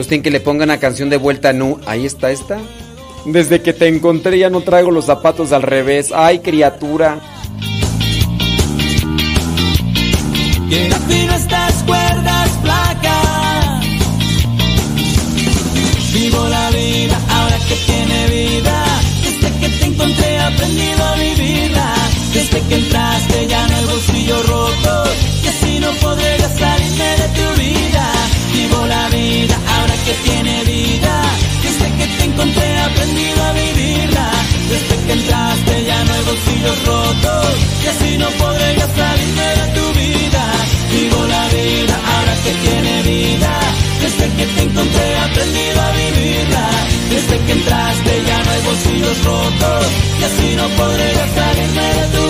Agustín que le ponga una canción de vuelta nu. Ahí está esta. Desde que te encontré ya no traigo los zapatos al revés. Ay, criatura. Que encontré he aprendido a vivirla. Desde que entraste ya no hay bolsillos rotos. Y así no podré salirme de tu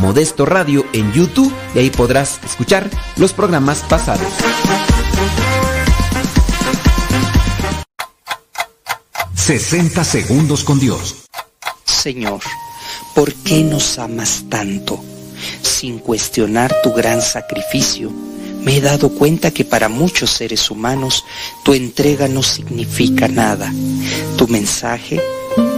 Modesto Radio en YouTube y ahí podrás escuchar los programas pasados. 60 segundos con Dios. Señor, ¿por qué nos amas tanto? Sin cuestionar tu gran sacrificio, me he dado cuenta que para muchos seres humanos tu entrega no significa nada. Tu mensaje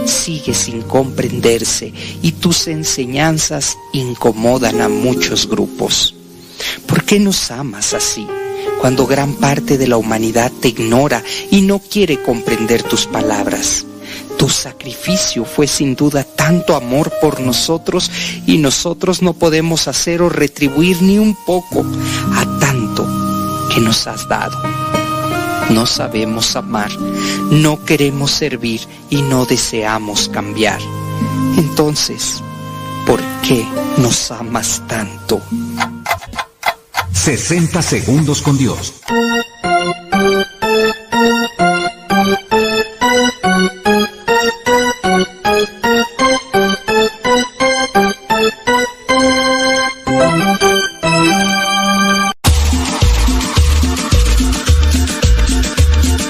sigue sin comprenderse y tus enseñanzas incomodan a muchos grupos. ¿Por qué nos amas así? Cuando gran parte de la humanidad te ignora y no quiere comprender tus palabras. Tu sacrificio fue sin duda tanto amor por nosotros y nosotros no podemos hacer o retribuir ni un poco a tanto que nos has dado. No sabemos amar, no queremos servir y no deseamos cambiar. Entonces, ¿por qué nos amas tanto? 60 segundos con Dios.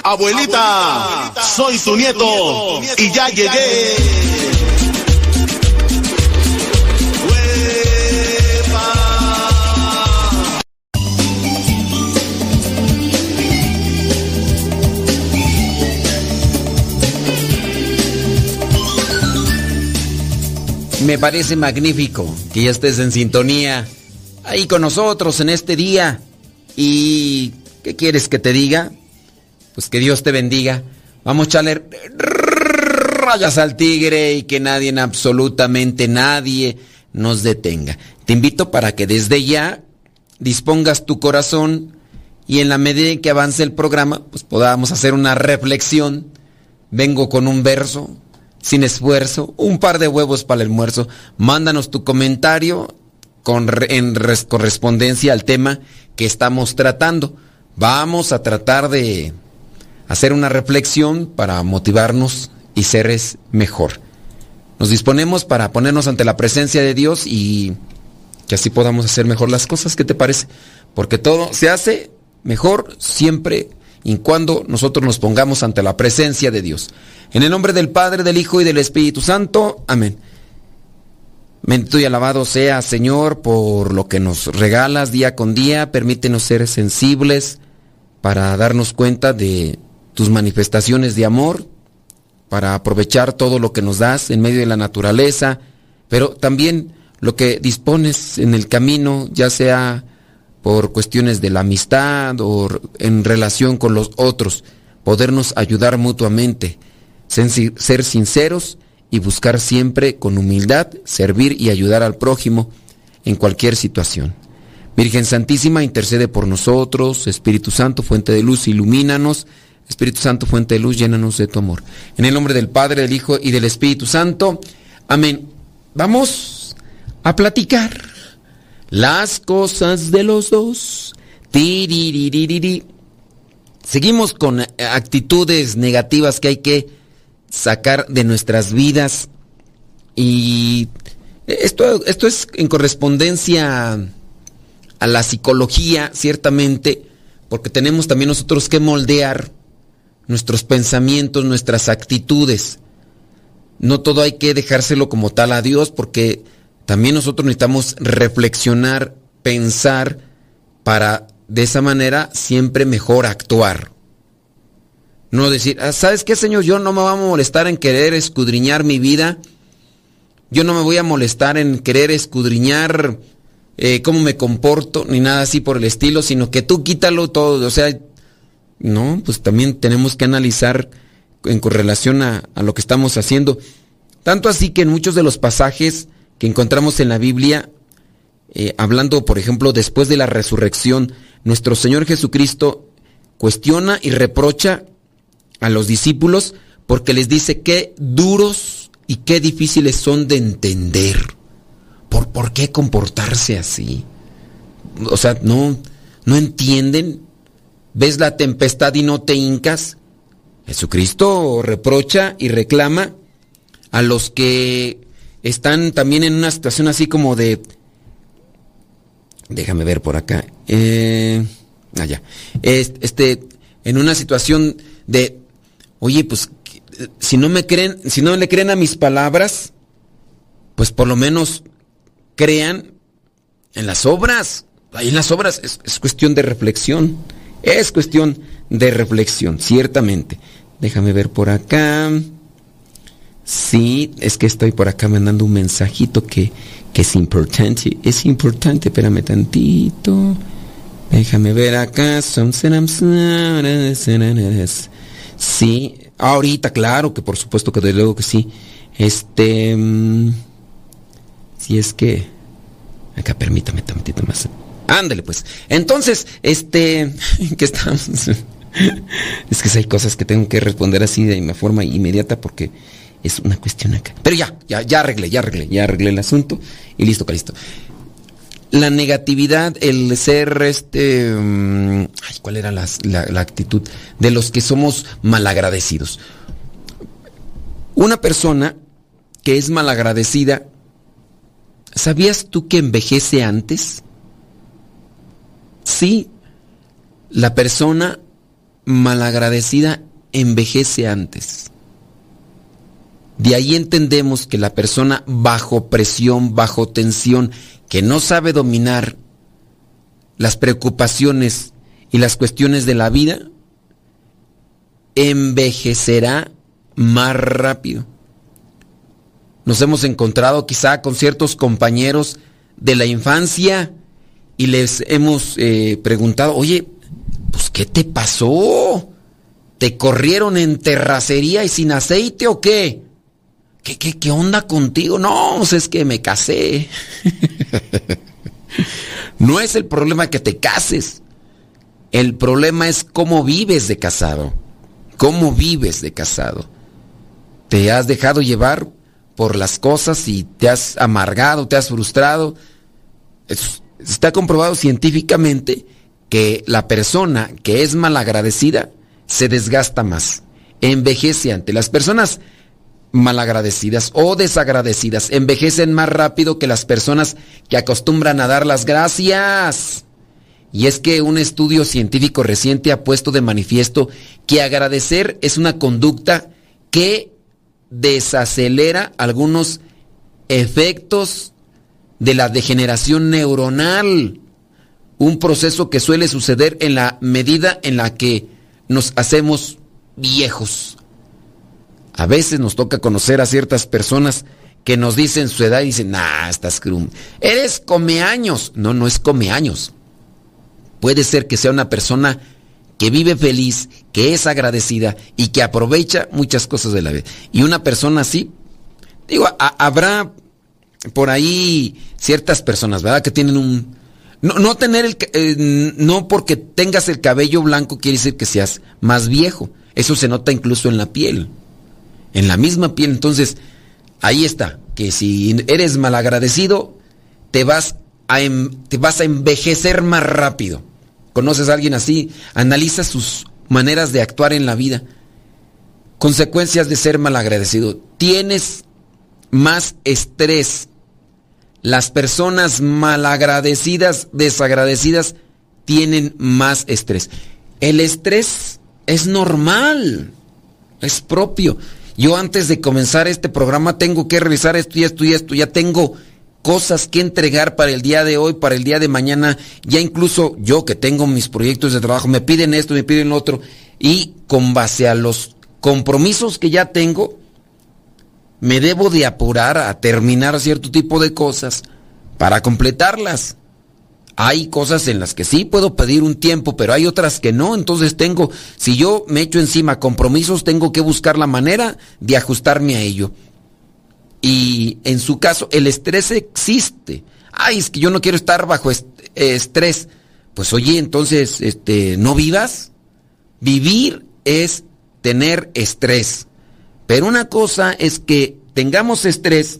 Abuelita, soy tu nieto y ya llegué. Me parece magnífico que ya estés en sintonía ahí con nosotros en este día. ¿Y qué quieres que te diga? Pues que Dios te bendiga. Vamos a echarle rayas al tigre y que nadie, absolutamente nadie, nos detenga. Te invito para que desde ya dispongas tu corazón y en la medida en que avance el programa, pues podamos hacer una reflexión. Vengo con un verso, sin esfuerzo, un par de huevos para el almuerzo. Mándanos tu comentario con, en correspondencia al tema que estamos tratando. Vamos a tratar de hacer una reflexión para motivarnos y seres mejor. Nos disponemos para ponernos ante la presencia de Dios y que así podamos hacer mejor las cosas. ¿Qué te parece? Porque todo se hace mejor siempre y cuando nosotros nos pongamos ante la presencia de Dios. En el nombre del Padre, del Hijo y del Espíritu Santo. Amén. Bendito y alabado sea, Señor, por lo que nos regalas día con día. Permítenos ser sensibles para darnos cuenta de tus manifestaciones de amor, para aprovechar todo lo que nos das en medio de la naturaleza, pero también lo que dispones en el camino, ya sea por cuestiones de la amistad o en relación con los otros, podernos ayudar mutuamente, ser sinceros y buscar siempre con humildad servir y ayudar al prójimo en cualquier situación. Virgen Santísima, intercede por nosotros, Espíritu Santo, fuente de luz, ilumínanos, Espíritu Santo, fuente de luz, llénanos de tu amor. En el nombre del Padre, del Hijo y del Espíritu Santo. Amén. Vamos a platicar las cosas de los dos. Seguimos con actitudes negativas que hay que sacar de nuestras vidas. Y esto, esto es en correspondencia a la psicología, ciertamente, porque tenemos también nosotros que moldear nuestros pensamientos, nuestras actitudes. No todo hay que dejárselo como tal a Dios porque también nosotros necesitamos reflexionar, pensar para de esa manera siempre mejor actuar. No decir, ah, ¿sabes qué, Señor? Yo no me voy a molestar en querer escudriñar mi vida. Yo no me voy a molestar en querer escudriñar eh, cómo me comporto, ni nada así por el estilo, sino que tú quítalo todo. O sea, no, pues también tenemos que analizar en correlación a, lo que estamos haciendo. Tanto así que en muchos de los pasajes que encontramos en la Biblia, eh, hablando, por ejemplo, después de la resurrección, nuestro Señor Jesucristo cuestiona y reprocha a los discípulos porque les dice qué duros y qué difíciles son de entender. ¿Por, por qué comportarse así? O sea, no, no entienden ves la tempestad y no te hincas. Jesucristo reprocha y reclama a los que están también en una situación así como de... Déjame ver por acá. Eh, allá. Este, en una situación de, oye, pues si no me creen, si no le creen a mis palabras, pues por lo menos crean en las obras. Ahí en las obras es cuestión de reflexión. Es cuestión de reflexión, ciertamente. Déjame ver por acá. Sí, es que estoy por acá mandando un mensajito que, es importante. Es importante, espérame tantito. Déjame ver acá. Sí, ahorita, claro, que por supuesto que de luego que sí. Este. Mm, si es que. Acá permítame tantito más. Ándale, pues. Entonces, este, ¿qué estamos? es que hay cosas que tengo que responder así de forma inmediata porque es una cuestión acá. Pero ya, ya, ya arreglé, ya arreglé, ya arreglé el asunto y listo, listo. La negatividad, el ser este, mm, ay, ¿cuál era la, la actitud de los que somos malagradecidos? Una persona que es malagradecida, ¿sabías tú que envejece antes? Sí, la persona malagradecida envejece antes. De ahí entendemos que la persona bajo presión, bajo tensión, que no sabe dominar las preocupaciones y las cuestiones de la vida, envejecerá más rápido. Nos hemos encontrado quizá con ciertos compañeros de la infancia y les hemos eh, preguntado, oye, pues ¿qué te pasó? ¿Te corrieron en terracería y sin aceite o qué? ¿Qué, qué, qué onda contigo? No, pues es que me casé. no es el problema que te cases. El problema es cómo vives de casado. ¿Cómo vives de casado? ¿Te has dejado llevar por las cosas y te has amargado, te has frustrado? Está comprobado científicamente que la persona que es malagradecida se desgasta más, envejece ante las personas malagradecidas o desagradecidas, envejecen más rápido que las personas que acostumbran a dar las gracias. Y es que un estudio científico reciente ha puesto de manifiesto que agradecer es una conducta que desacelera algunos efectos de la degeneración neuronal, un proceso que suele suceder en la medida en la que nos hacemos viejos. A veces nos toca conocer a ciertas personas que nos dicen su edad y dicen, nah, estás crum. Eres come años. No, no es come años. Puede ser que sea una persona que vive feliz, que es agradecida y que aprovecha muchas cosas de la vida. Y una persona así, digo, habrá por ahí ciertas personas, ¿verdad? Que tienen un... No, tener el... Eh, no porque tengas el cabello blanco quiere decir que seas más viejo. Eso se nota incluso en la piel. En la misma piel. Entonces, ahí está. Que si eres malagradecido, te vas a, em, te vas a envejecer más rápido. ¿Conoces a alguien así? Analiza sus maneras de actuar en la vida. Consecuencias de ser malagradecido. Tienes más estrés las personas malagradecidas, desagradecidas, tienen más estrés. El estrés es normal, es propio. Yo antes de comenzar este programa tengo que revisar esto y esto y esto. Ya tengo cosas que entregar para el día de hoy, para el día de mañana. Ya incluso yo que tengo mis proyectos de trabajo, me piden esto, me piden lo otro. Y con base a los compromisos que ya tengo, me debo de apurar a terminar cierto tipo de cosas para completarlas. Hay cosas en las que sí puedo pedir un tiempo, pero hay otras que no. Entonces tengo, si yo me echo encima compromisos, tengo que buscar la manera de ajustarme a ello. Y en su caso, el estrés existe. Ay, es que yo no quiero estar bajo estrés. Pues oye, entonces, este, no vivas. Vivir es tener estrés. Pero una cosa es que tengamos estrés,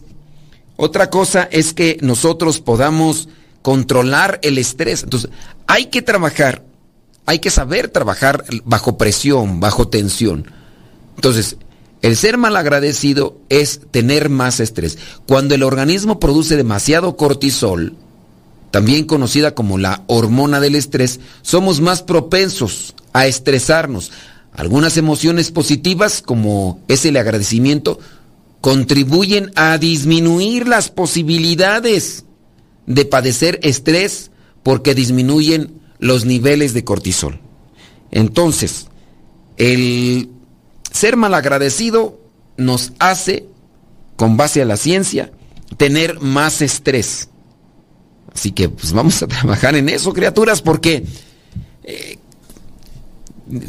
otra cosa es que nosotros podamos controlar el estrés. Entonces, hay que trabajar, hay que saber trabajar bajo presión, bajo tensión. Entonces, el ser malagradecido es tener más estrés. Cuando el organismo produce demasiado cortisol, también conocida como la hormona del estrés, somos más propensos a estresarnos, algunas emociones positivas, como es el agradecimiento, contribuyen a disminuir las posibilidades de padecer estrés porque disminuyen los niveles de cortisol. Entonces, el ser malagradecido nos hace, con base a la ciencia, tener más estrés. Así que pues vamos a trabajar en eso, criaturas, porque eh,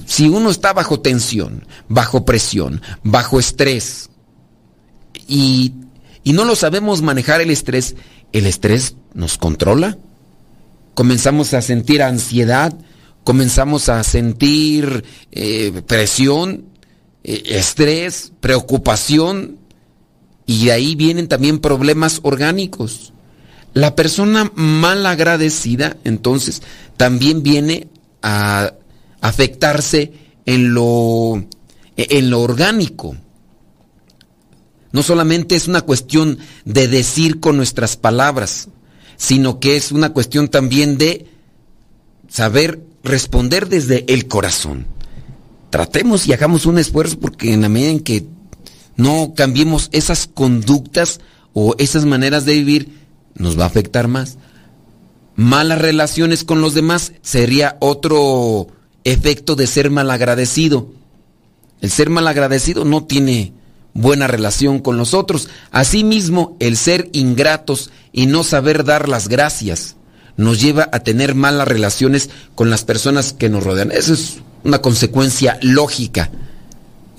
si uno está bajo tensión, bajo presión, bajo estrés, y, no lo sabemos manejar el estrés, el estrés nos controla. Comenzamos a sentir ansiedad, comenzamos a sentir eh, presión, eh, estrés, preocupación, y de ahí vienen también problemas orgánicos. La persona mal agradecida, entonces, también viene a afectarse en lo, en lo orgánico. No solamente es una cuestión de decir con nuestras palabras, sino que es una cuestión también de saber responder desde el corazón. Tratemos y hagamos un esfuerzo porque en la medida en que no cambiemos esas conductas o esas maneras de vivir, nos va a afectar más. Malas relaciones con los demás sería otro efecto de ser malagradecido. El ser malagradecido no tiene buena relación con los otros. Asimismo, el ser ingratos y no saber dar las gracias nos lleva a tener malas relaciones con las personas que nos rodean. Eso es una consecuencia lógica.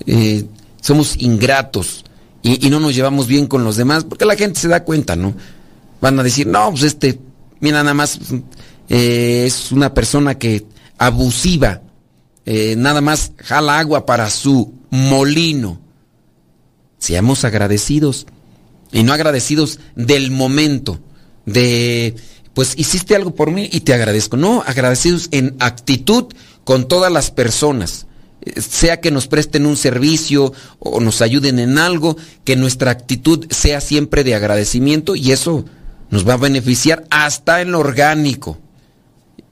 Eh, somos ingratos y, no nos llevamos bien con los demás porque la gente se da cuenta, ¿no? Van a decir, no, pues este, mira, nada más eh, es una persona que abusiva, eh, nada más jala agua para su molino. Seamos agradecidos y no agradecidos del momento, de pues hiciste algo por mí y te agradezco. No, agradecidos en actitud con todas las personas. Eh, sea que nos presten un servicio o nos ayuden en algo, que nuestra actitud sea siempre de agradecimiento y eso nos va a beneficiar hasta en lo orgánico.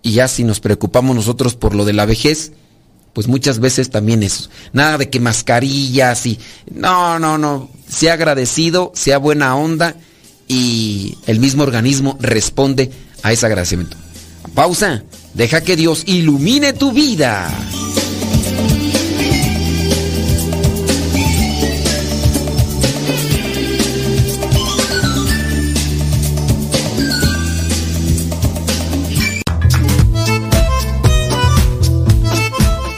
Y ya si nos preocupamos nosotros por lo de la vejez, pues muchas veces también eso. Nada de que mascarillas y... No, no, no. Sea agradecido, sea buena onda y el mismo organismo responde a ese agradecimiento. Pausa. Deja que Dios ilumine tu vida.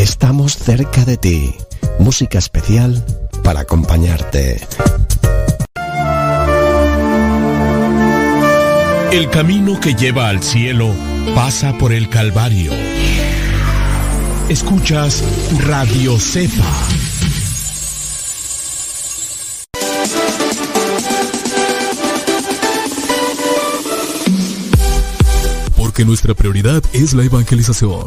Estamos cerca de ti. Música especial para acompañarte. El camino que lleva al cielo pasa por el Calvario. Escuchas Radio Cepa. Porque nuestra prioridad es la evangelización.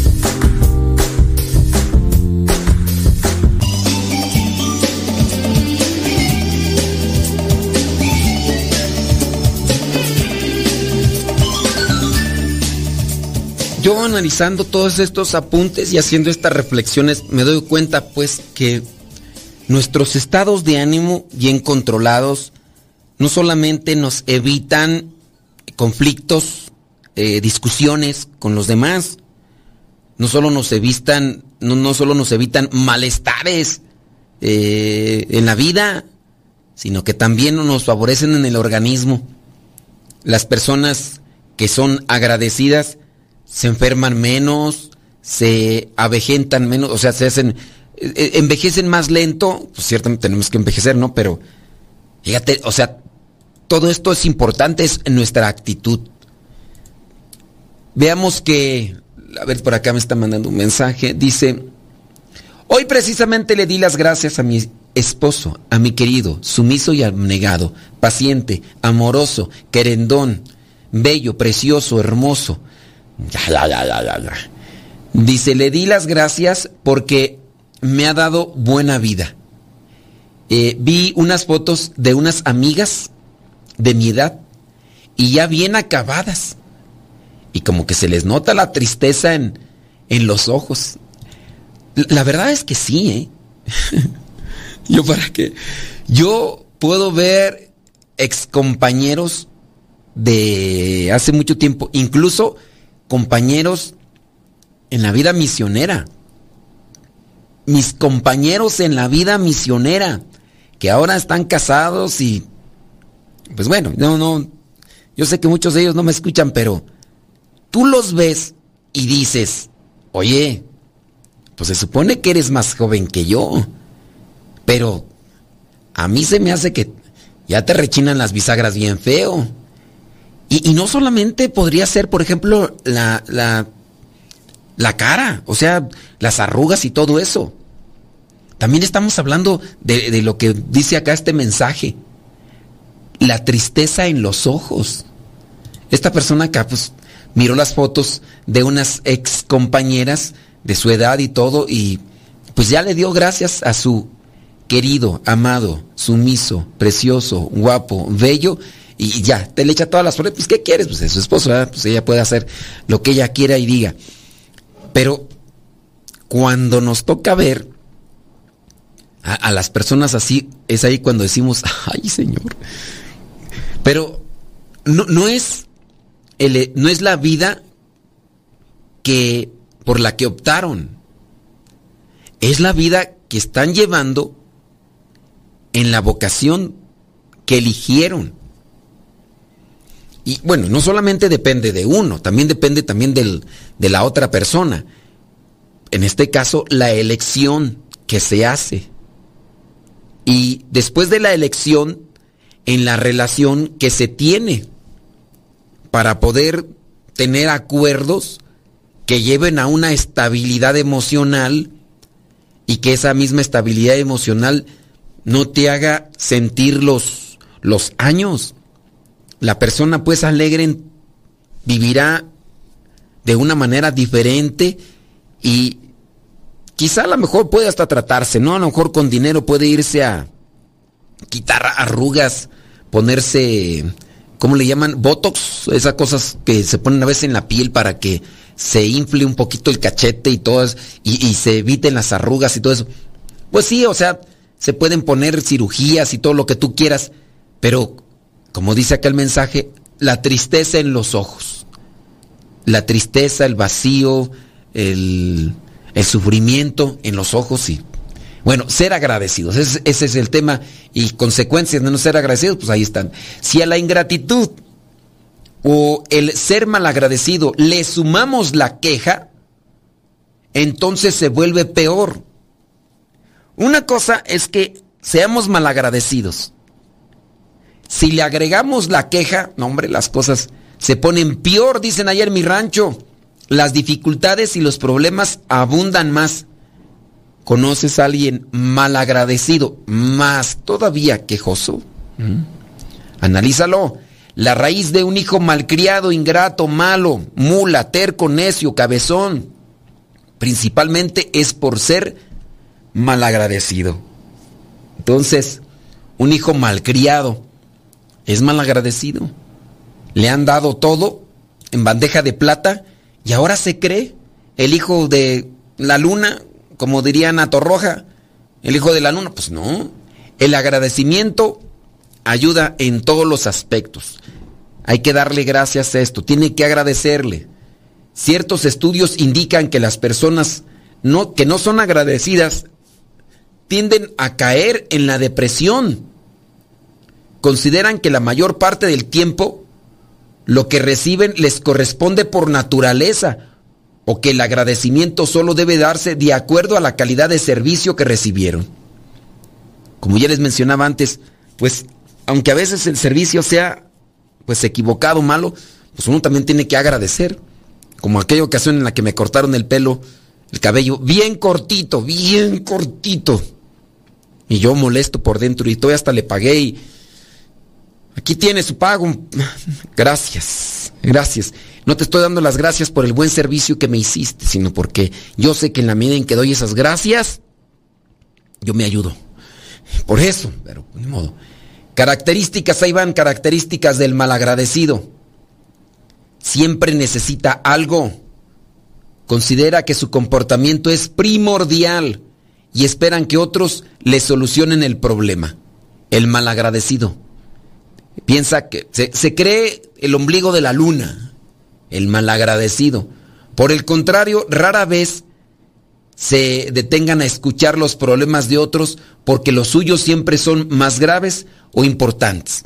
Analizando todos estos apuntes y haciendo estas reflexiones me doy cuenta pues que nuestros estados de ánimo bien controlados no solamente nos evitan conflictos, eh, discusiones con los demás, no solo nos evitan, no, no solo nos evitan malestares eh, en la vida, sino que también nos favorecen en el organismo. Las personas que son agradecidas se enferman menos, se avejentan menos, o sea, se hacen, eh, envejecen más lento, pues ciertamente tenemos que envejecer, ¿no? Pero, fíjate, o sea, todo esto es importante, es nuestra actitud. Veamos que, a ver, por acá me está mandando un mensaje, dice, hoy precisamente le di las gracias a mi esposo, a mi querido, sumiso y abnegado, paciente, amoroso, querendón, bello, precioso, hermoso, Dice, le di las gracias porque me ha dado buena vida. Eh, vi unas fotos de unas amigas de mi edad y ya bien acabadas. Y como que se les nota la tristeza en, en los ojos. La verdad es que sí, ¿eh? Yo para qué. Yo puedo ver excompañeros de hace mucho tiempo, incluso compañeros en la vida misionera. Mis compañeros en la vida misionera, que ahora están casados y, pues bueno, no, no, yo sé que muchos de ellos no me escuchan, pero tú los ves y dices, oye, pues se supone que eres más joven que yo, pero a mí se me hace que ya te rechinan las bisagras bien feo. Y, no solamente podría ser, por ejemplo, la, la, la cara, o sea, las arrugas y todo eso. También estamos hablando de, de lo que dice acá este mensaje. La tristeza en los ojos. Esta persona acá, pues, miró las fotos de unas ex compañeras de su edad y todo, y pues ya le dio gracias a su querido, amado, sumiso, precioso, guapo, bello, y ya, te le echa todas las flores, pues ¿qué quieres? Pues es su esposo, pues ella puede hacer lo que ella quiera y diga. Pero cuando nos toca ver a, a las personas así, es ahí cuando decimos, ay Señor. Pero no, no es el, no es la vida que por la que optaron. Es la vida que están llevando en la vocación que eligieron. Y bueno, no solamente depende de uno, también depende también del, de la otra persona. En este caso, la elección que se hace. Y después de la elección, en la relación que se tiene para poder tener acuerdos que lleven a una estabilidad emocional y que esa misma estabilidad emocional no te haga sentir los, los años. La persona pues alegre vivirá de una manera diferente y quizá a lo mejor puede hasta tratarse, ¿no? A lo mejor con dinero puede irse a quitar arrugas, ponerse, ¿cómo le llaman? Botox, esas cosas que se ponen a veces en la piel para que se infle un poquito el cachete y todas, y, y se eviten las arrugas y todo eso. Pues sí, o sea, se pueden poner cirugías y todo lo que tú quieras, pero como dice acá el mensaje, la tristeza en los ojos, la tristeza, el vacío, el, el sufrimiento en los ojos, sí. Bueno, ser agradecidos, ese, ese, es el tema y consecuencias de no ser agradecidos, pues ahí están. Si a la ingratitud o el ser malagradecido le sumamos la queja, entonces se vuelve peor. Una cosa es que seamos malagradecidos. Si le agregamos la queja, no hombre, las cosas se ponen peor, dicen ayer en mi rancho. Las dificultades y los problemas abundan más. ¿Conoces a alguien malagradecido, más todavía quejoso? ¿Mm? Analízalo. La raíz de un hijo malcriado, ingrato, malo, mula, terco, necio, cabezón, principalmente es por ser malagradecido. Entonces, un hijo malcriado es malagradecido. Le han dado todo en bandeja de plata y ahora se cree el hijo de la luna, como diría Ana Torroja, el hijo de la luna. Pues no, el agradecimiento ayuda en todos los aspectos. Hay que darle gracias a esto, tiene que agradecerle. Ciertos estudios indican que las personas que no son agradecidas tienden a caer en la depresión. Consideran que la mayor parte del tiempo lo que reciben les corresponde por naturaleza o que el agradecimiento solo debe darse de acuerdo a la calidad de servicio que recibieron. Como ya les mencionaba antes, pues aunque a veces el servicio sea pues equivocado, malo, pues uno también tiene que agradecer. Como aquella ocasión en la que me cortaron el pelo, el cabello bien cortito, bien cortito. Y yo molesto por dentro y todavía hasta le pagué y aquí tiene su pago. Gracias, gracias. No te estoy dando las gracias por el buen servicio que me hiciste, sino porque yo sé que en la medida en que doy esas gracias, yo me ayudo. Por eso, pero ni modo. Características, ahí van características del malagradecido. Siempre necesita algo. Considera que su comportamiento es primordial y esperan que otros le solucionen el problema. El malagradecido. Piensa que se, se, cree el ombligo de la luna, el malagradecido. Por el contrario, rara vez se detengan a escuchar los problemas de otros porque los suyos siempre son más graves o importantes.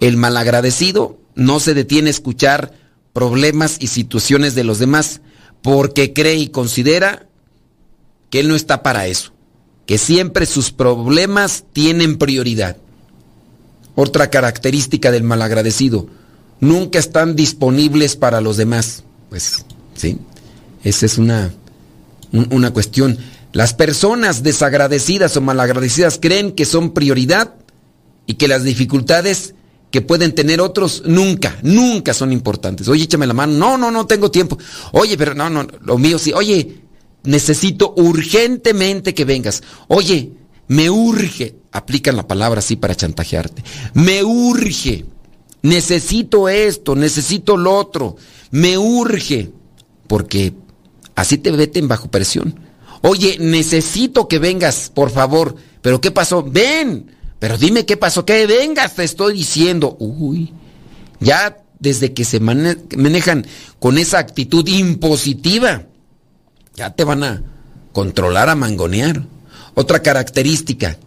El malagradecido no se detiene a escuchar problemas y situaciones de los demás porque cree y considera que él no está para eso, que siempre sus problemas tienen prioridad. Otra característica del malagradecido, nunca están disponibles para los demás. Pues, ¿sí? Esa es una, una cuestión. Las personas desagradecidas o malagradecidas creen que son prioridad y que las dificultades que pueden tener otros nunca, nunca son importantes. Oye, échame la mano. No, no, no tengo tiempo. Oye, pero no, no, lo mío sí. Oye, necesito urgentemente que vengas. Oye, me urge. Aplican la palabra así para chantajearte. Me urge. Necesito esto, necesito lo otro. Me urge. Porque así te meten bajo presión. Oye, necesito que vengas, por favor. ¿Pero qué pasó? Ven. Pero dime qué pasó. Que vengas, te estoy diciendo. Uy. Ya desde que se manejan con esa actitud impositiva, ya te van a controlar, a mangonear. Otra característica,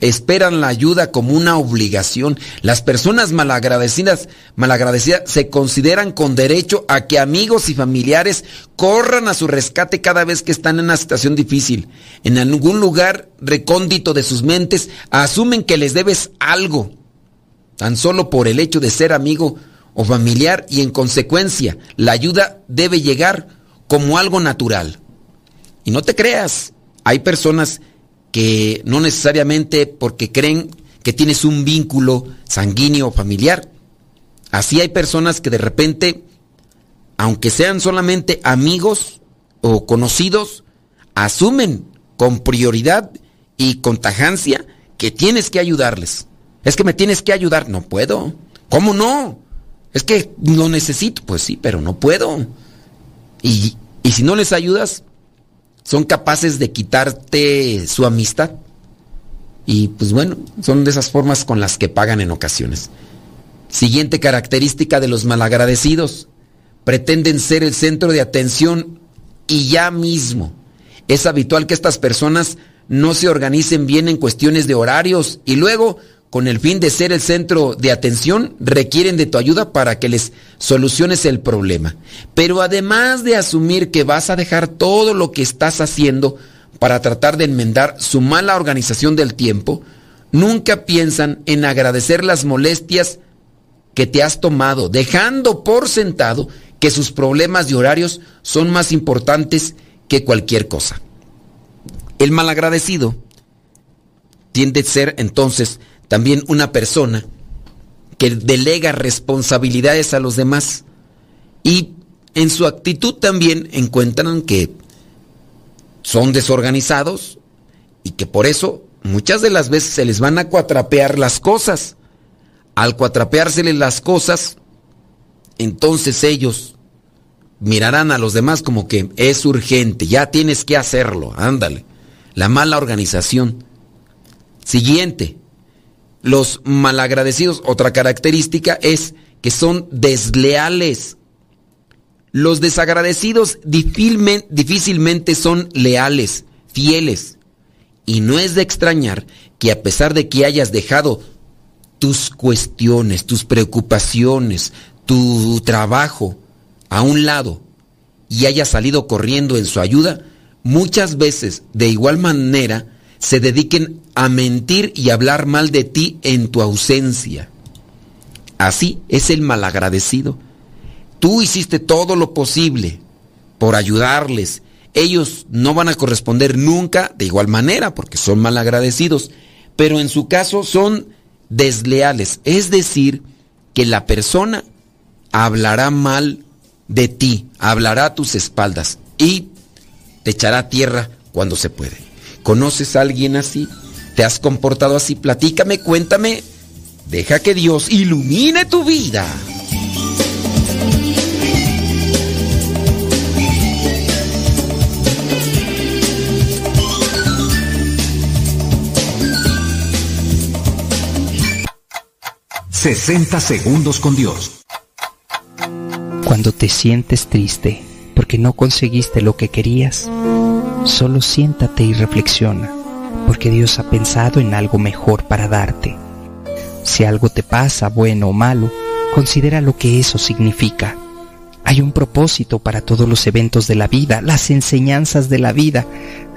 esperan la ayuda como una obligación. Las personas malagradecidas, malagradecidas se consideran con derecho a que amigos y familiares corran a su rescate cada vez que están en una situación difícil. En algún lugar recóndito de sus mentes asumen que les debes algo, tan solo por el hecho de ser amigo o familiar y en consecuencia la ayuda debe llegar como algo natural. Y no te creas, hay personas que no necesariamente porque creen que tienes un vínculo sanguíneo familiar. Así hay personas que de repente, aunque sean solamente amigos o conocidos, asumen con prioridad y con tajancia que tienes que ayudarles. Es que me tienes que ayudar. No puedo. ¿Cómo no? Es que lo necesito. Pues sí, pero no puedo. Y, y si no les ayudas, son capaces de quitarte su amistad. Y pues bueno, son de esas formas con las que pagan en ocasiones. Siguiente característica de los malagradecidos. Pretenden ser el centro de atención y ya mismo. Es habitual que estas personas no se organicen bien en cuestiones de horarios y luego con el fin de ser el centro de atención, requieren de tu ayuda para que les soluciones el problema. Pero además de asumir que vas a dejar todo lo que estás haciendo para tratar de enmendar su mala organización del tiempo, nunca piensan en agradecer las molestias que te has tomado, dejando por sentado que sus problemas de horarios son más importantes que cualquier cosa. El malagradecido tiende a ser entonces también una persona que delega responsabilidades a los demás y en su actitud también encuentran que son desorganizados y que por eso muchas de las veces se les van a cuatrapear las cosas. Al cuatrapeárseles las cosas, entonces ellos mirarán a los demás como que es urgente, ya tienes que hacerlo, ándale. La mala organización. Siguiente, los malagradecidos, otra característica es que son desleales. Los desagradecidos difícilmente son leales, fieles. Y no es de extrañar que a pesar de que hayas dejado tus cuestiones, tus preocupaciones, tu trabajo a un lado y hayas salido corriendo en su ayuda, muchas veces de igual manera se dediquen a mentir y hablar mal de ti en tu ausencia. Así es el malagradecido. Tú hiciste todo lo posible por ayudarles. Ellos no van a corresponder nunca de igual manera porque son malagradecidos, pero en su caso son desleales. Es decir, que la persona hablará mal de ti, hablará a tus espaldas y te echará tierra cuando se puede. ¿Conoces a alguien así? ¿Te has comportado así? Platícame, cuéntame. Deja que Dios ilumine tu vida. ...60 segundos con Dios. Cuando te sientes triste porque no conseguiste lo que querías, Solo siéntate y reflexiona, porque Dios ha pensado en algo mejor para darte. Si algo te pasa, bueno o malo, considera lo que eso significa. Hay un propósito para todos los eventos de la vida, las enseñanzas de la vida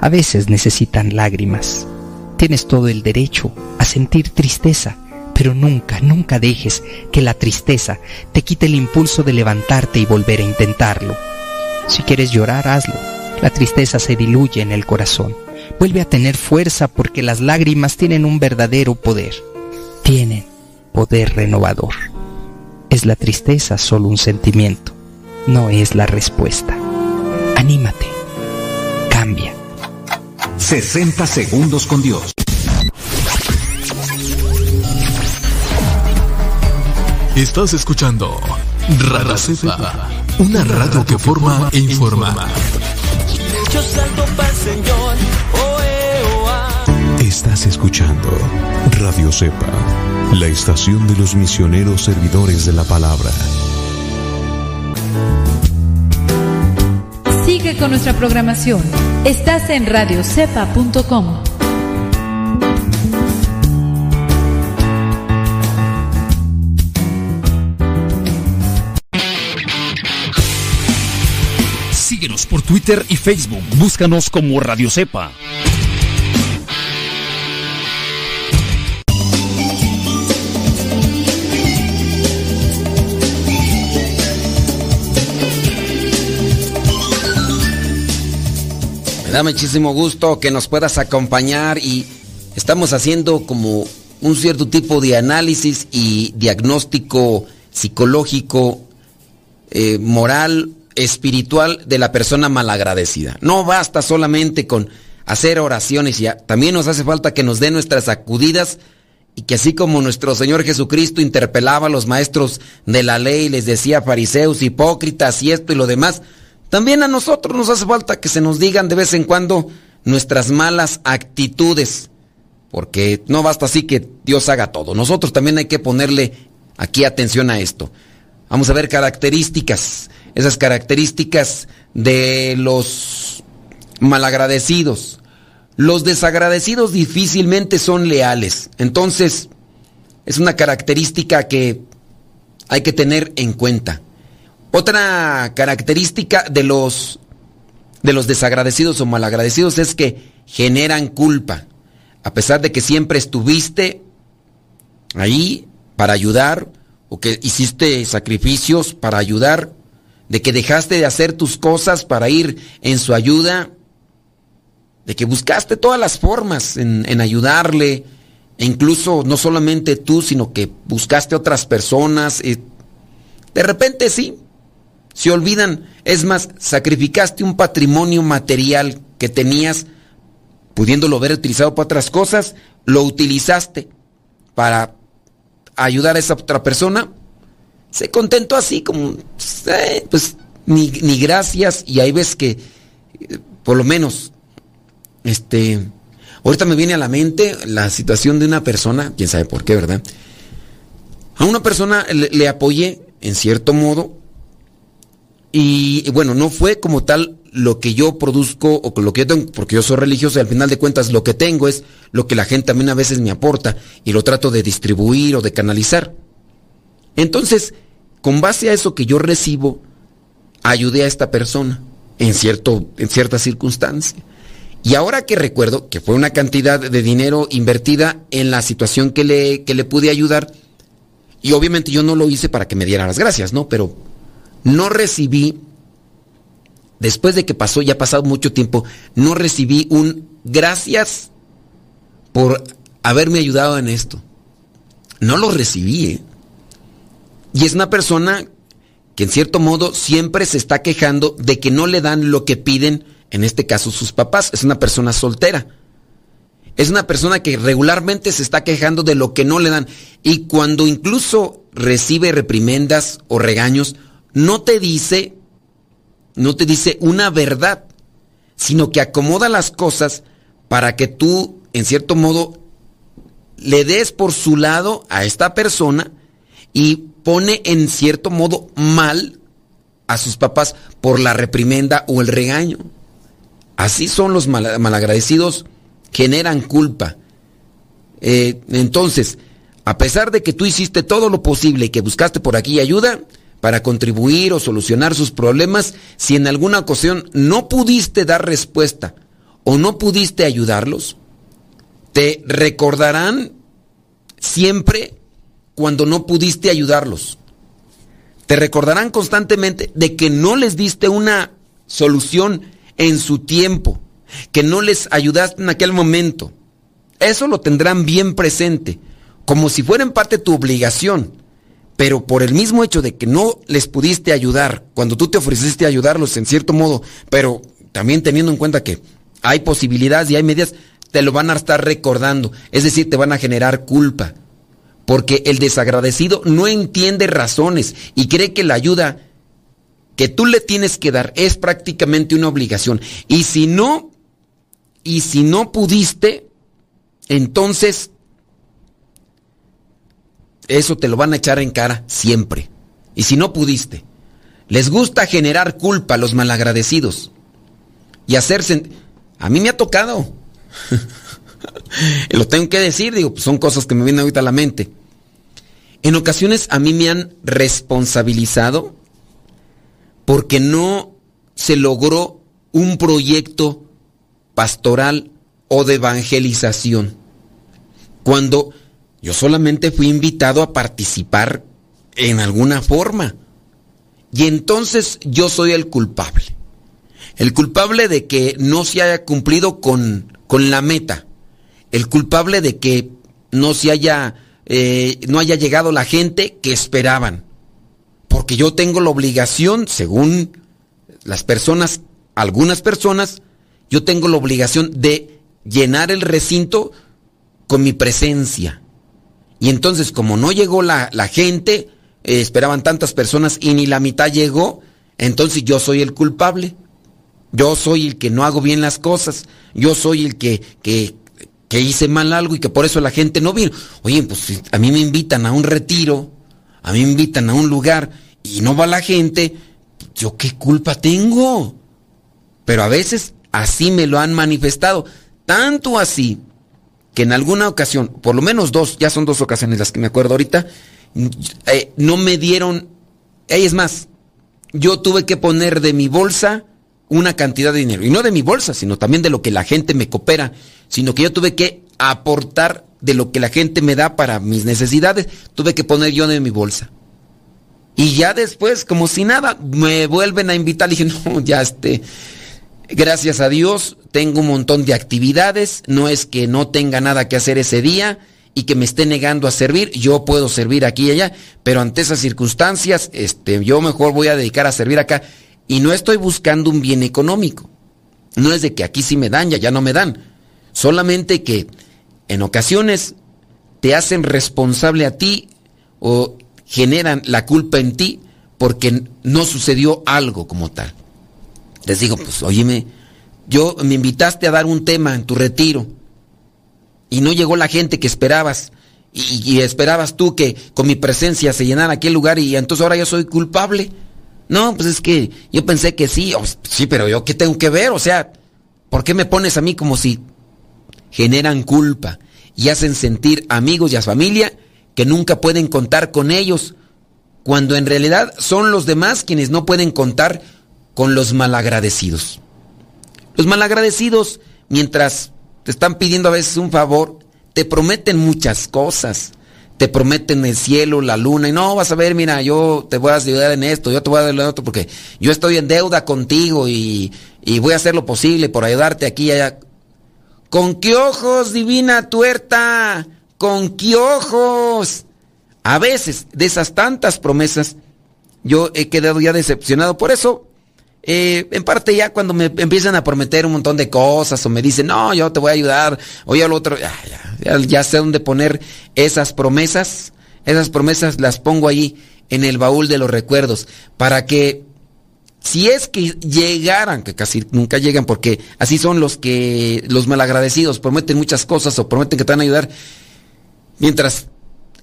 a veces necesitan lágrimas. Tienes todo el derecho a sentir tristeza, pero nunca, nunca dejes que la tristeza te quite el impulso de levantarte y volver a intentarlo. Si quieres llorar, hazlo. La tristeza se diluye en el corazón. Vuelve a tener fuerza porque las lágrimas tienen un verdadero poder. Tienen poder renovador. Es la tristeza solo un sentimiento, no es la respuesta. Anímate. Cambia. 60 segundos con Dios. Estás escuchando Radio Cepa, una radio que forma e informa. Yo salto pa'l Señor, oh, eh, oh, ah. Estás escuchando Radio Cepa, la estación de los misioneros servidores de la palabra. Sigue con nuestra programación. Estás en radiocepa.com. Síguenos por Twitter y Facebook. Búscanos como Radio Cepa. Me da muchísimo gusto que nos puedas acompañar y estamos haciendo como un cierto tipo de análisis y diagnóstico psicológico, eh, moral, espiritual de la persona malagradecida. No basta solamente con hacer oraciones ya, también nos hace falta que nos dé nuestras sacudidas y que así como nuestro Señor Jesucristo interpelaba a los maestros de la ley, les decía fariseos, hipócritas y esto y lo demás, también a nosotros nos hace falta que se nos digan de vez en cuando nuestras malas actitudes, porque no basta así que Dios haga todo. Nosotros también hay que ponerle aquí atención a esto. Vamos a ver características, esas características de los malagradecidos. Los desagradecidos difícilmente son leales. Entonces, es una característica que hay que tener en cuenta. Otra característica de los de los desagradecidos o malagradecidos es que generan culpa. A pesar de que siempre estuviste ahí para ayudar o que hiciste sacrificios para ayudar, de que dejaste de hacer tus cosas para ir en su ayuda, de que buscaste todas las formas en, ayudarle, e incluso no solamente tú, sino que buscaste otras personas. eh, de repente sí, se olvidan. Es más, sacrificaste un patrimonio material que tenías, pudiéndolo haber utilizado para otras cosas, lo utilizaste para ayudar a esa otra persona. Se contentó así como, eh, pues, ni, ni gracias. Y ahí ves que, eh, por lo menos, este, ahorita me viene a la mente la situación de una persona, quién sabe por qué, ¿verdad? A una persona le, le apoyé en cierto modo y, bueno, no fue como tal lo que yo produzco o lo que yo tengo, porque yo soy religioso y al final de cuentas lo que tengo es lo que la gente también a veces me aporta y lo trato de distribuir o de canalizar. Entonces, con base a eso que yo recibo, ayudé a esta persona en, cierto, en cierta circunstancia. Y ahora que recuerdo que fue una cantidad de dinero invertida en la situación que le, que le pude ayudar, y obviamente yo no lo hice para que me diera las gracias, ¿no? Pero no recibí, después de que pasó, ya ha pasado mucho tiempo, no recibí un gracias por haberme ayudado en esto. No lo recibí, ¿eh? Y es una persona que en cierto modo siempre se está quejando de que no le dan lo que piden, en este caso sus papás. Es una persona soltera. Es una persona que regularmente se está quejando de lo que no le dan. Y cuando incluso recibe reprimendas o regaños, no te dice, no te dice una verdad, sino que acomoda las cosas para que tú, en cierto modo, le des por su lado a esta persona y pone en cierto modo mal a sus papás por la reprimenda o el regaño. Así son los mal- malagradecidos, generan culpa. Eh, entonces, a pesar de que tú hiciste todo lo posible y que buscaste por aquí ayuda para contribuir o solucionar sus problemas, si en alguna ocasión no pudiste dar respuesta o no pudiste ayudarlos, te recordarán siempre cuando no pudiste ayudarlos. Te recordarán constantemente de que no les diste una solución en su tiempo, que no les ayudaste en aquel momento. Eso lo tendrán bien presente, como si fuera en parte tu obligación. Pero por el mismo hecho de que no les pudiste ayudar, cuando tú te ofreciste ayudarlos en cierto modo, pero también teniendo en cuenta que hay posibilidades y hay medidas, te lo van a estar recordando. Es decir, te van a generar culpa. Porque el desagradecido no entiende razones y cree que la ayuda que tú le tienes que dar es prácticamente una obligación. Y si no, y si no pudiste, entonces eso te lo van a echar en cara siempre. Y si no pudiste, les gusta generar culpa a los malagradecidos y hacerse... A mí me ha tocado. lo tengo que decir, digo, pues son cosas que me vienen ahorita a la mente. En ocasiones a mí me han responsabilizado porque no se logró un proyecto pastoral o de evangelización. Cuando yo solamente fui invitado a participar en alguna forma. Y entonces yo soy el culpable. El culpable de que no se haya cumplido con, con la meta. El culpable de que no se haya, eh, no haya llegado la gente que esperaban. Porque yo tengo la obligación, según las personas, algunas personas, yo tengo la obligación de llenar el recinto con mi presencia. Y entonces, como no llegó la, gente, eh, esperaban tantas personas y ni la mitad llegó, entonces yo soy el culpable. Yo soy el que no hago bien las cosas. Yo soy el que, que, que hice mal algo y que por eso la gente no vino. Oye, pues a mí me invitan a un retiro, a mí me invitan a un lugar y no va la gente, ¿yo qué culpa tengo? Pero a veces así me lo han manifestado. Tanto así que en alguna ocasión, por lo menos dos, ya son dos ocasiones las que me acuerdo ahorita, eh, no me dieron, eh, es más, yo tuve que poner de mi bolsa una cantidad de dinero. Y no de mi bolsa, sino también de lo que la gente me coopera, sino que yo tuve que aportar de lo que la gente me da para mis necesidades, tuve que poner yo de mi bolsa. Y ya después, como si nada, me vuelven a invitar. Y dije, no, ya este, gracias a Dios, tengo un montón de actividades. No es que no tenga nada que hacer ese día y que me esté negando a servir. Yo puedo servir aquí y allá, pero ante esas circunstancias, este, yo mejor voy a dedicar a servir acá. Y no estoy buscando un bien económico. No es de que aquí sí me dan, ya, ya no me dan. Solamente que en ocasiones te hacen responsable a ti o generan la culpa en ti porque no sucedió algo como tal. Les digo, pues óyeme, yo me invitaste a dar un tema en tu retiro y no llegó la gente que esperabas y, esperabas tú que con mi presencia se llenara aquel lugar y entonces ahora yo soy culpable. No, pues es que yo pensé que sí, sí, pero yo qué tengo que ver, o sea, ¿por qué me pones a mí como si generan culpa y hacen sentir amigos y a familia que nunca pueden contar con ellos, cuando en realidad son los demás quienes no pueden contar con los malagradecidos. Los malagradecidos, mientras te están pidiendo a veces un favor, te prometen muchas cosas. Te prometen el cielo, la luna, y no, vas a ver, mira, yo te voy a ayudar en esto, yo te voy a dar en otro, porque yo estoy en deuda contigo y, y voy a hacer lo posible por ayudarte aquí y allá. ¿Con qué ojos, divina tuerta? ¿Con qué ojos? A veces, de esas tantas promesas, yo he quedado ya decepcionado. Por eso, eh, en parte ya cuando me empiezan a prometer un montón de cosas o me dicen, no, yo te voy a ayudar, o yo lo otro, ya, ya, ya sé dónde poner esas promesas. Esas promesas las pongo ahí en el baúl de los recuerdos para que si es que llegaran, que casi nunca llegan porque así son los que los malagradecidos prometen muchas cosas o prometen que te van a ayudar mientras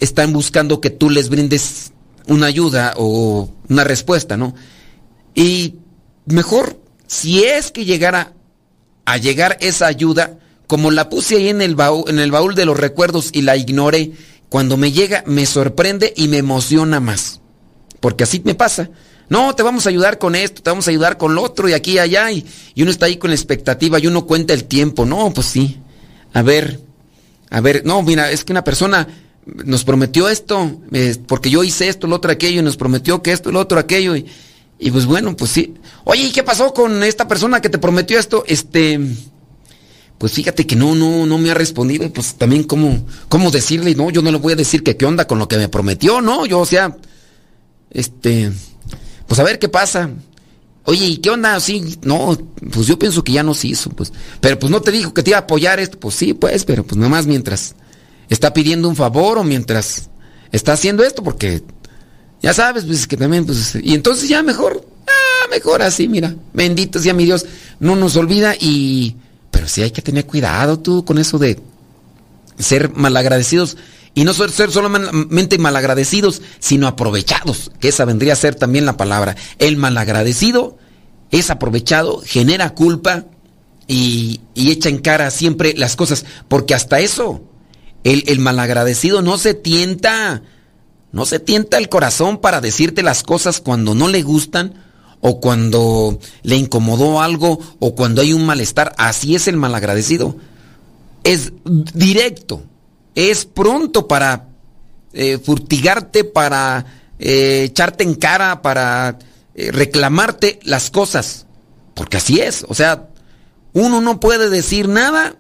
están buscando que tú les brindes una ayuda o una respuesta, ¿no? Y mejor, si es que llegara a llegar esa ayuda, como la puse ahí en el baúl, en el baúl de los recuerdos y la ignoré, cuando me llega me sorprende y me emociona más. Porque así me pasa. No, te vamos a ayudar con esto, te vamos a ayudar con lo otro y aquí y allá. Y, y uno está ahí con la expectativa y uno cuenta el tiempo. No, pues sí. A ver, a ver, no, mira, es que una persona nos prometió esto, porque yo hice esto, lo otro, aquello, y nos prometió que esto, lo otro, aquello, y, Y pues bueno, pues sí. Oye, ¿y qué pasó con esta persona que te prometió esto? Este, pues fíjate que no, no, no me ha respondido. Pues también cómo, cómo decirle, no, yo no le voy a decir que qué onda con lo que me prometió, ¿no? Yo, o sea, este, pues a ver qué pasa. Oye, ¿y qué onda? Sí, no, pues yo pienso que ya no se hizo, pues. Pero pues no te dijo que te iba a apoyar esto. Pues sí, pues, pero pues nomás mientras está pidiendo un favor o mientras está haciendo esto, porque ya sabes, pues que también, pues. Y entonces ya mejor, ah, mejor así, mira. Bendito sea mi Dios, no nos olvida y. Pero sí hay que tener cuidado tú con eso de ser malagradecidos. Y no ser solamente malagradecidos, sino aprovechados, que esa vendría a ser también la palabra. El malagradecido es aprovechado, genera culpa y, echa en cara siempre las cosas, porque hasta eso, el, el malagradecido no se tienta, no se tienta el corazón para decirte las cosas cuando no le gustan o cuando le incomodó algo o cuando hay un malestar. Así es el malagradecido. Es directo es pronto para eh, furtigarte, para eh, echarte en cara, para eh, reclamarte las cosas. Porque así es, o sea, uno no puede decir nada,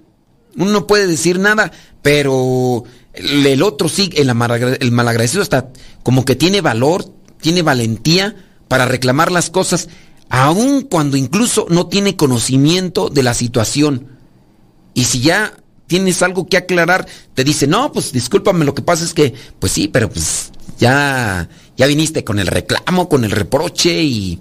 uno no puede decir nada, pero el otro sí, el, malagradecido está como que tiene valor, tiene valentía para reclamar las cosas, aun cuando incluso no tiene conocimiento de la situación. Y si ya tienes algo que aclarar, te dice, no, pues discúlpame, lo que pasa es que, pues sí, pero pues ya, ya viniste con el reclamo, con el reproche y,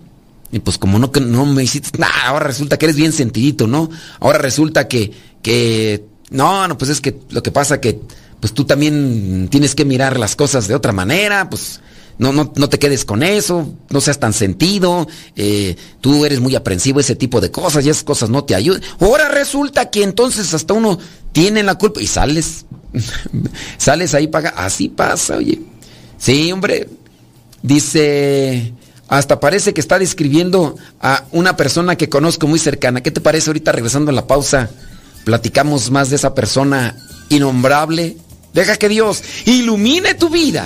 pues como no, no me hiciste nada, ahora resulta que eres bien sentidito, ¿no? Ahora resulta que, que, no, no, pues es que lo que pasa que, pues tú también tienes que mirar las cosas de otra manera, pues no, no, no te quedes con eso, no seas tan sentido, eh, tú eres muy aprensivo, ese tipo de cosas, y esas cosas no te ayudan. Ahora resulta que entonces hasta uno tiene la culpa y sales, sales ahí paga, así pasa, oye. Sí, hombre, dice, hasta parece que está describiendo a una persona que conozco muy cercana. ¿Qué te parece ahorita regresando a la pausa? Platicamos más de esa persona innombrable. Deja que Dios ilumine tu vida.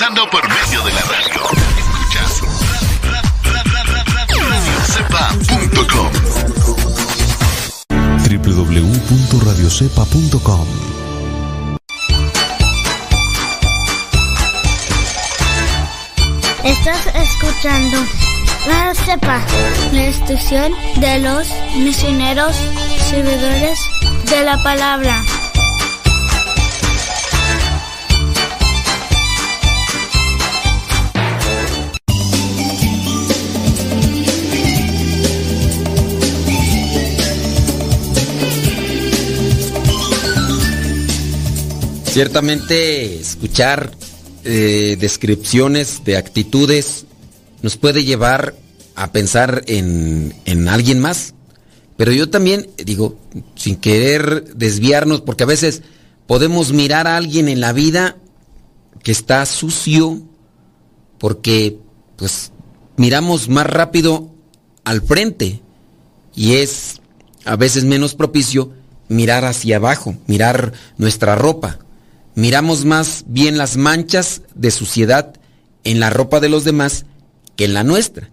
Evangelizando por medio de la radio. radiocepa.com www.radiocepa.com Estás escuchando Radio Cepa, la institución de los misioneros servidores de la palabra. Ciertamente escuchar eh, descripciones de actitudes nos puede llevar a pensar en, en alguien más. Pero yo también digo, sin querer desviarnos, porque a veces podemos mirar a alguien en la vida que está sucio, porque pues miramos más rápido al frente y es a veces menos propicio mirar hacia abajo, mirar nuestra ropa. Miramos más bien las manchas de suciedad en la ropa de los demás que en la nuestra.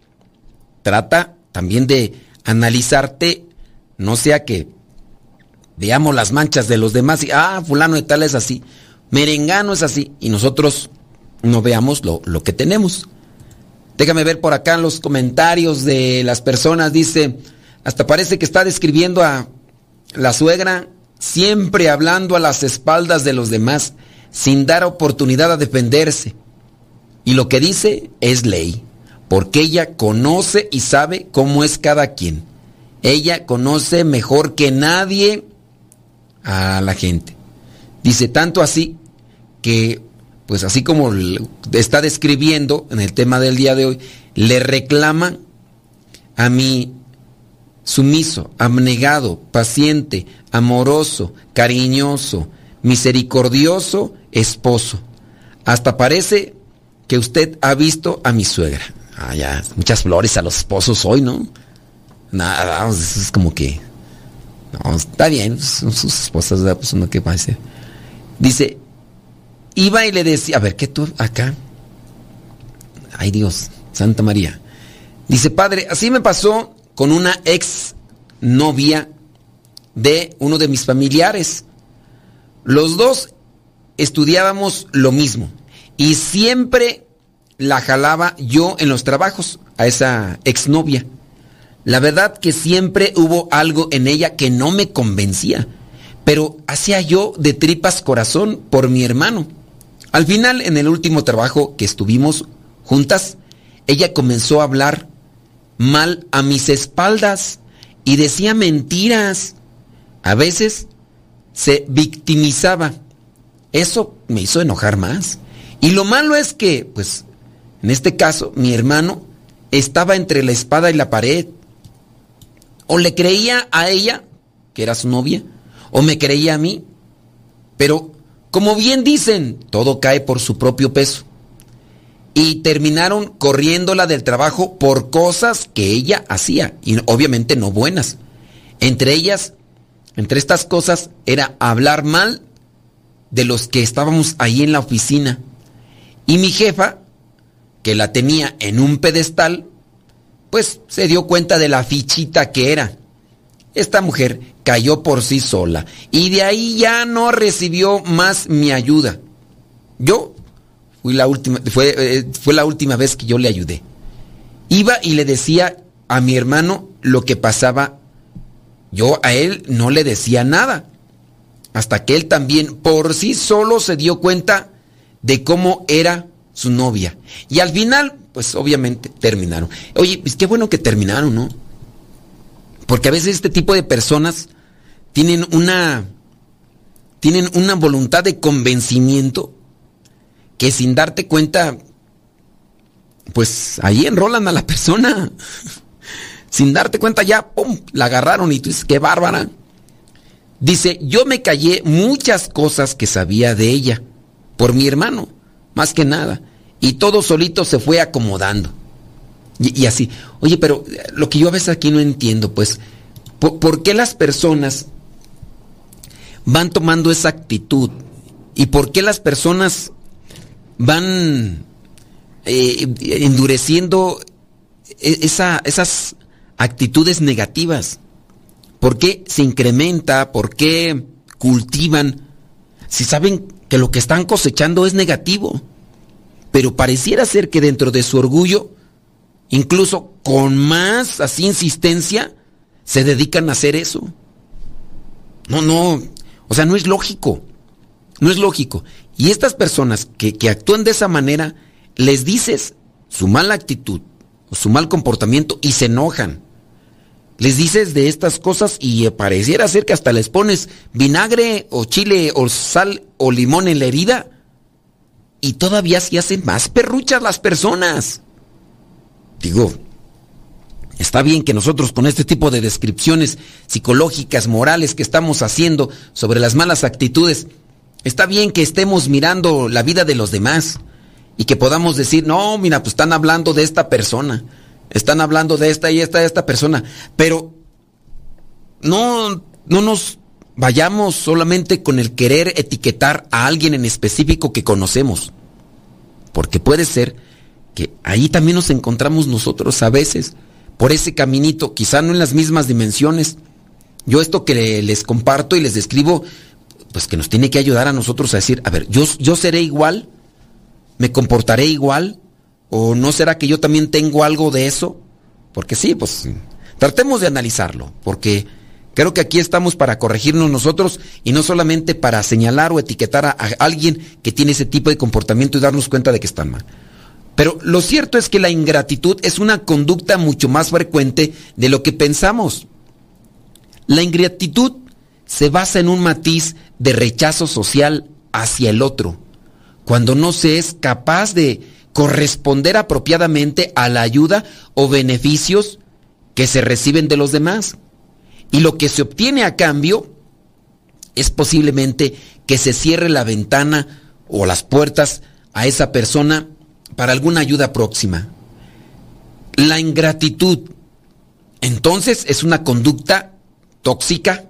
Trata también de analizarte, no sea que veamos las manchas de los demás y, ah, fulano de tal es así, merengano es así, y nosotros no veamos lo, lo que tenemos. Déjame ver por acá los comentarios de las personas, dice, hasta parece que está describiendo a la suegra siempre hablando a las espaldas de los demás, sin dar oportunidad a defenderse. Y lo que dice es ley, porque ella conoce y sabe cómo es cada quien. Ella conoce mejor que nadie a la gente. Dice tanto así que, pues así como está describiendo en el tema del día de hoy, le reclama a mi sumiso, abnegado, paciente, amoroso, cariñoso, misericordioso esposo. Hasta parece que usted ha visto a mi suegra. Ah, ya, muchas flores a los esposos hoy, ¿no? Nada, es como que no, está bien, sus esposas, pues uno que ser Dice, iba y le decía, a ver, ¿qué tú acá? Ay Dios, Santa María. Dice, padre, así me pasó con una ex novia de uno de mis familiares. Los dos estudiábamos lo mismo y siempre la jalaba yo en los trabajos a esa exnovia. La verdad que siempre hubo algo en ella que no me convencía, pero hacía yo de tripas corazón por mi hermano. Al final, en el último trabajo que estuvimos juntas, ella comenzó a hablar mal a mis espaldas y decía mentiras. A veces se victimizaba. Eso me hizo enojar más. Y lo malo es que, pues, en este caso, mi hermano estaba entre la espada y la pared. O le creía a ella, que era su novia, o me creía a mí. Pero, como bien dicen, todo cae por su propio peso. Y terminaron corriéndola del trabajo por cosas que ella hacía, y obviamente no buenas. Entre ellas, entre estas cosas, era hablar mal de los que estábamos ahí en la oficina. Y mi jefa, que la tenía en un pedestal, pues se dio cuenta de la fichita que era. Esta mujer cayó por sí sola y de ahí ya no recibió más mi ayuda. Yo la última, fue, eh, fue la última vez que yo le ayudé. Iba y le decía a mi hermano lo que pasaba. Yo a él no le decía nada. Hasta que él también por sí solo se dio cuenta de cómo era su novia. Y al final pues obviamente terminaron. Oye, pues qué bueno que terminaron, ¿no? Porque a veces este tipo de personas tienen una tienen una voluntad de convencimiento que sin darte cuenta pues ahí enrolan a la persona. sin darte cuenta ya, pum, la agarraron y tú dices, qué bárbara. Dice, yo me callé muchas cosas que sabía de ella por mi hermano, más que nada y todo solito se fue acomodando. Y, así, oye, pero lo que yo a veces aquí no entiendo, pues, ¿por, qué las personas van tomando esa actitud? ¿Y por qué las personas van eh, endureciendo e, esa, esas actitudes negativas? ¿Por qué se incrementa? ¿Por qué cultivan? Si saben que lo que están cosechando es negativo pero pareciera ser que dentro de su orgullo, incluso con más así insistencia, se dedican a hacer eso. No, no, o sea, no es lógico, no es lógico. Y estas personas que, que actúan de esa manera, les dices su mala actitud o su mal comportamiento y se enojan. Les dices de estas cosas y pareciera ser que hasta les pones vinagre o chile o sal o limón en la herida y todavía se hacen más perruchas las personas. Digo, está bien que nosotros con este tipo de descripciones psicológicas, morales que estamos haciendo sobre las malas actitudes, está bien que estemos mirando la vida de los demás y que podamos decir, no, mira, pues están hablando de esta persona, están hablando de esta y esta, de esta persona, pero no, no nos vayamos solamente con el querer etiquetar a alguien en específico que conocemos. Porque puede ser que ahí también nos encontramos nosotros a veces, por ese caminito, quizá no en las mismas dimensiones. Yo esto que les comparto y les describo, pues que nos tiene que ayudar a nosotros a decir, a ver, yo, yo seré igual, me comportaré igual, o no será que yo también tengo algo de eso, porque sí, pues tratemos de analizarlo, porque Creo que aquí estamos para corregirnos nosotros y no solamente para señalar o etiquetar a, alguien que tiene ese tipo de comportamiento y darnos cuenta de que están mal. Pero lo cierto es que la ingratitud es una conducta mucho más frecuente de lo que pensamos. La ingratitud se basa en un matiz de rechazo social hacia el otro, cuando no se es capaz de corresponder apropiadamente a la ayuda o beneficios que se reciben de los demás. Y lo que se obtiene a cambio es posiblemente que se cierre la ventana o las puertas a esa persona para alguna ayuda próxima. La ingratitud, entonces, es una conducta tóxica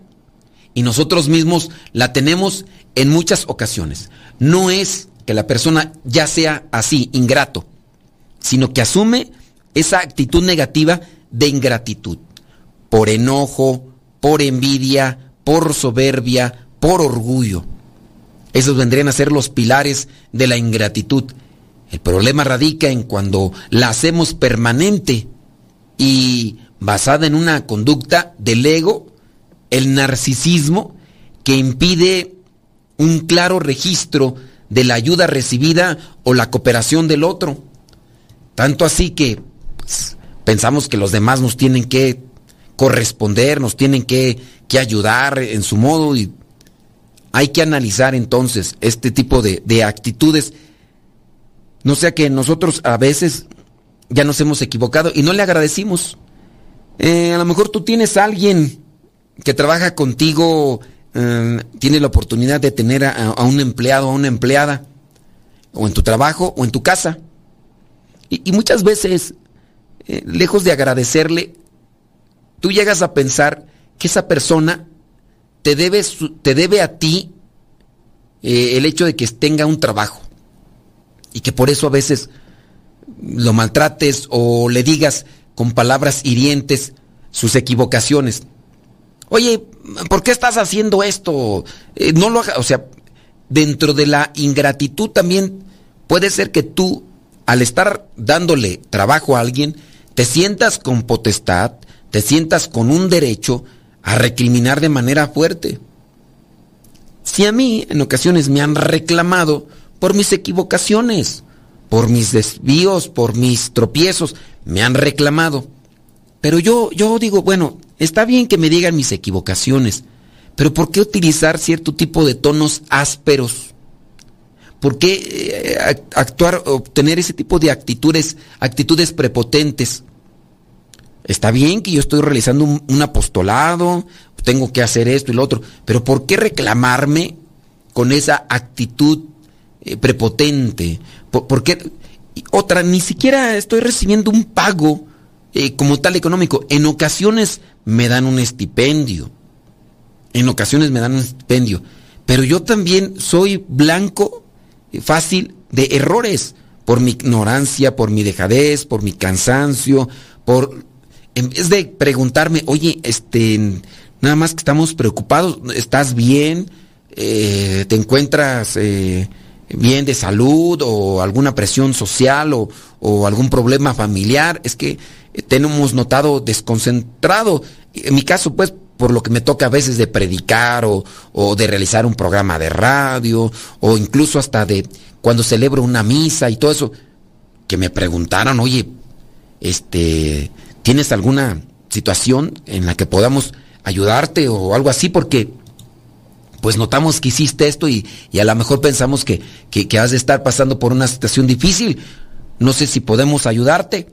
y nosotros mismos la tenemos en muchas ocasiones. No es que la persona ya sea así, ingrato, sino que asume esa actitud negativa de ingratitud por enojo, por envidia, por soberbia, por orgullo. Esos vendrían a ser los pilares de la ingratitud. El problema radica en cuando la hacemos permanente y basada en una conducta del ego, el narcisismo, que impide un claro registro de la ayuda recibida o la cooperación del otro. Tanto así que pensamos que los demás nos tienen que corresponder, nos tienen que, ayudar en su modo y hay que analizar entonces este tipo de, actitudes. No sea que nosotros a veces ya nos hemos equivocado y no le agradecimos. Eh, a lo mejor tú tienes a alguien que trabaja contigo, eh, tiene la oportunidad de tener a, un empleado, a una empleada, o en tu trabajo o en tu casa. Y, muchas veces, eh, lejos de agradecerle, tú llegas a pensar que esa persona te debe, te debe a ti eh, el hecho de que tenga un trabajo y que por eso a veces lo maltrates o le digas con palabras hirientes sus equivocaciones. Oye, ¿por qué estás haciendo esto? Eh, no lo o sea, dentro de la ingratitud también puede ser que tú al estar dándole trabajo a alguien te sientas con potestad, te sientas con un derecho a recriminar de manera fuerte. Si a mí en ocasiones me han reclamado por mis equivocaciones, por mis desvíos, por mis tropiezos, me han reclamado. Pero yo, yo digo, bueno, está bien que me digan mis equivocaciones, pero ¿por qué utilizar cierto tipo de tonos ásperos? ¿Por qué eh, actuar, obtener ese tipo de actitudes, actitudes prepotentes? Está bien que yo estoy realizando un, apostolado, tengo que hacer esto y lo otro, pero ¿por qué reclamarme con esa actitud eh, prepotente? ¿Por, qué? Otra, ni siquiera estoy recibiendo un pago eh, como tal económico. En ocasiones me dan un estipendio. En ocasiones me dan un estipendio. Pero yo también soy blanco eh, fácil de errores por mi ignorancia, por mi dejadez, por mi cansancio, por en vez de preguntarme, oye, este, nada más que estamos preocupados, ¿estás bien? Eh, ¿Te encuentras bien de salud o alguna presión social o, algún problema familiar? Es que tenemos notado desconcentrado. En mi caso, pues, por lo que me toca a veces de predicar o, de realizar un programa de radio o incluso hasta de cuando celebro una misa y todo eso, que me preguntaron, oye, este, ¿Tienes alguna situación en la que podamos ayudarte o algo así? Porque pues notamos que hiciste esto y, y a lo mejor pensamos que, que, que has de estar pasando por una situación difícil. No sé si podemos ayudarte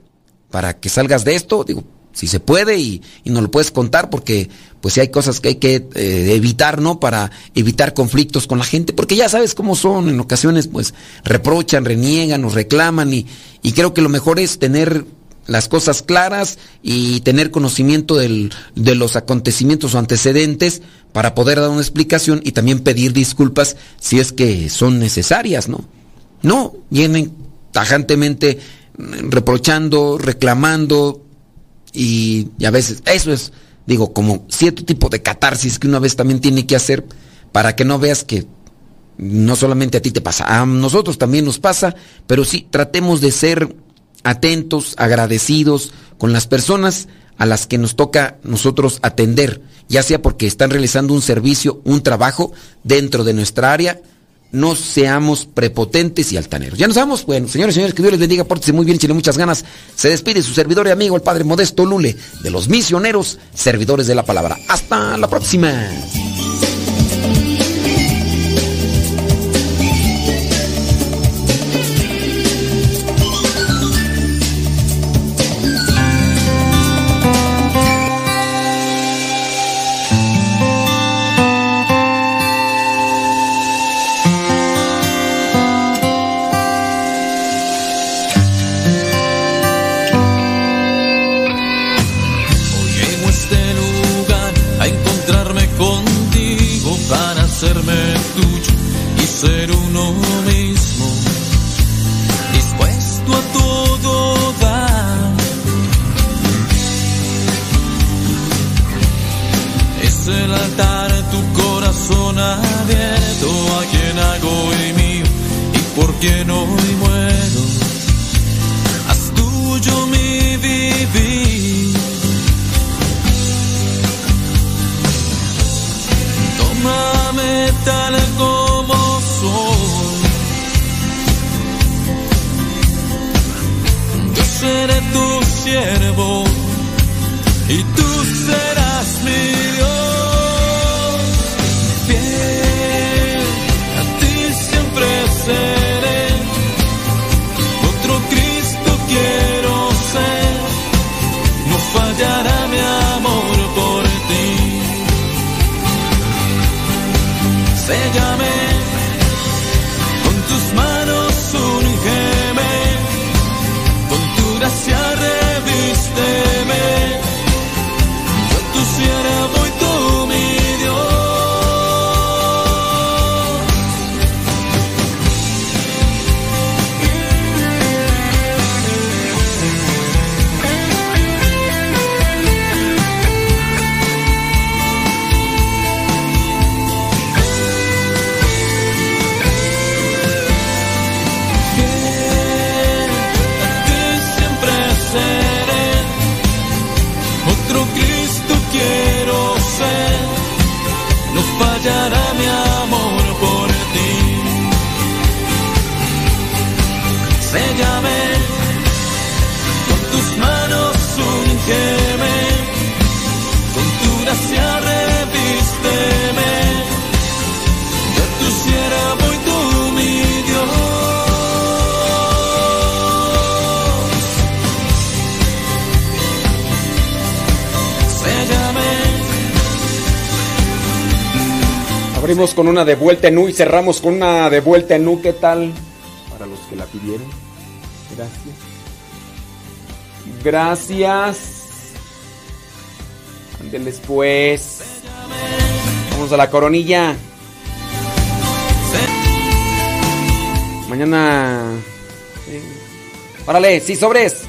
para que salgas de esto. Digo, si se puede y, y nos lo puedes contar porque pues si hay cosas que hay que eh, evitar, ¿no? Para evitar conflictos con la gente, porque ya sabes cómo son, en ocasiones pues reprochan, reniegan, nos reclaman y, y creo que lo mejor es tener las cosas claras y tener conocimiento del, de los acontecimientos o antecedentes para poder dar una explicación y también pedir disculpas si es que son necesarias, ¿no? No, vienen tajantemente reprochando, reclamando y, a veces eso es, digo, como cierto tipo de catarsis que una vez también tiene que hacer para que no veas que no solamente a ti te pasa, a nosotros también nos pasa, pero sí tratemos de ser atentos, agradecidos con las personas a las que nos toca nosotros atender, ya sea porque están realizando un servicio, un trabajo dentro de nuestra área, no seamos prepotentes y altaneros. Ya nos vamos, bueno, señores y señores, que Dios les bendiga, pórtense muy bien, chile muchas ganas. Se despide su servidor y amigo, el Padre Modesto Lule, de los misioneros, servidores de la palabra. Hasta la próxima. Abrimos con una de vuelta en U y cerramos con una de vuelta en U. ¿Qué tal? Para los que la pidieron. Gracias. Gracias. Ándeles pues. Vamos a la coronilla. Mañana. sí. Órale, sí, sobres.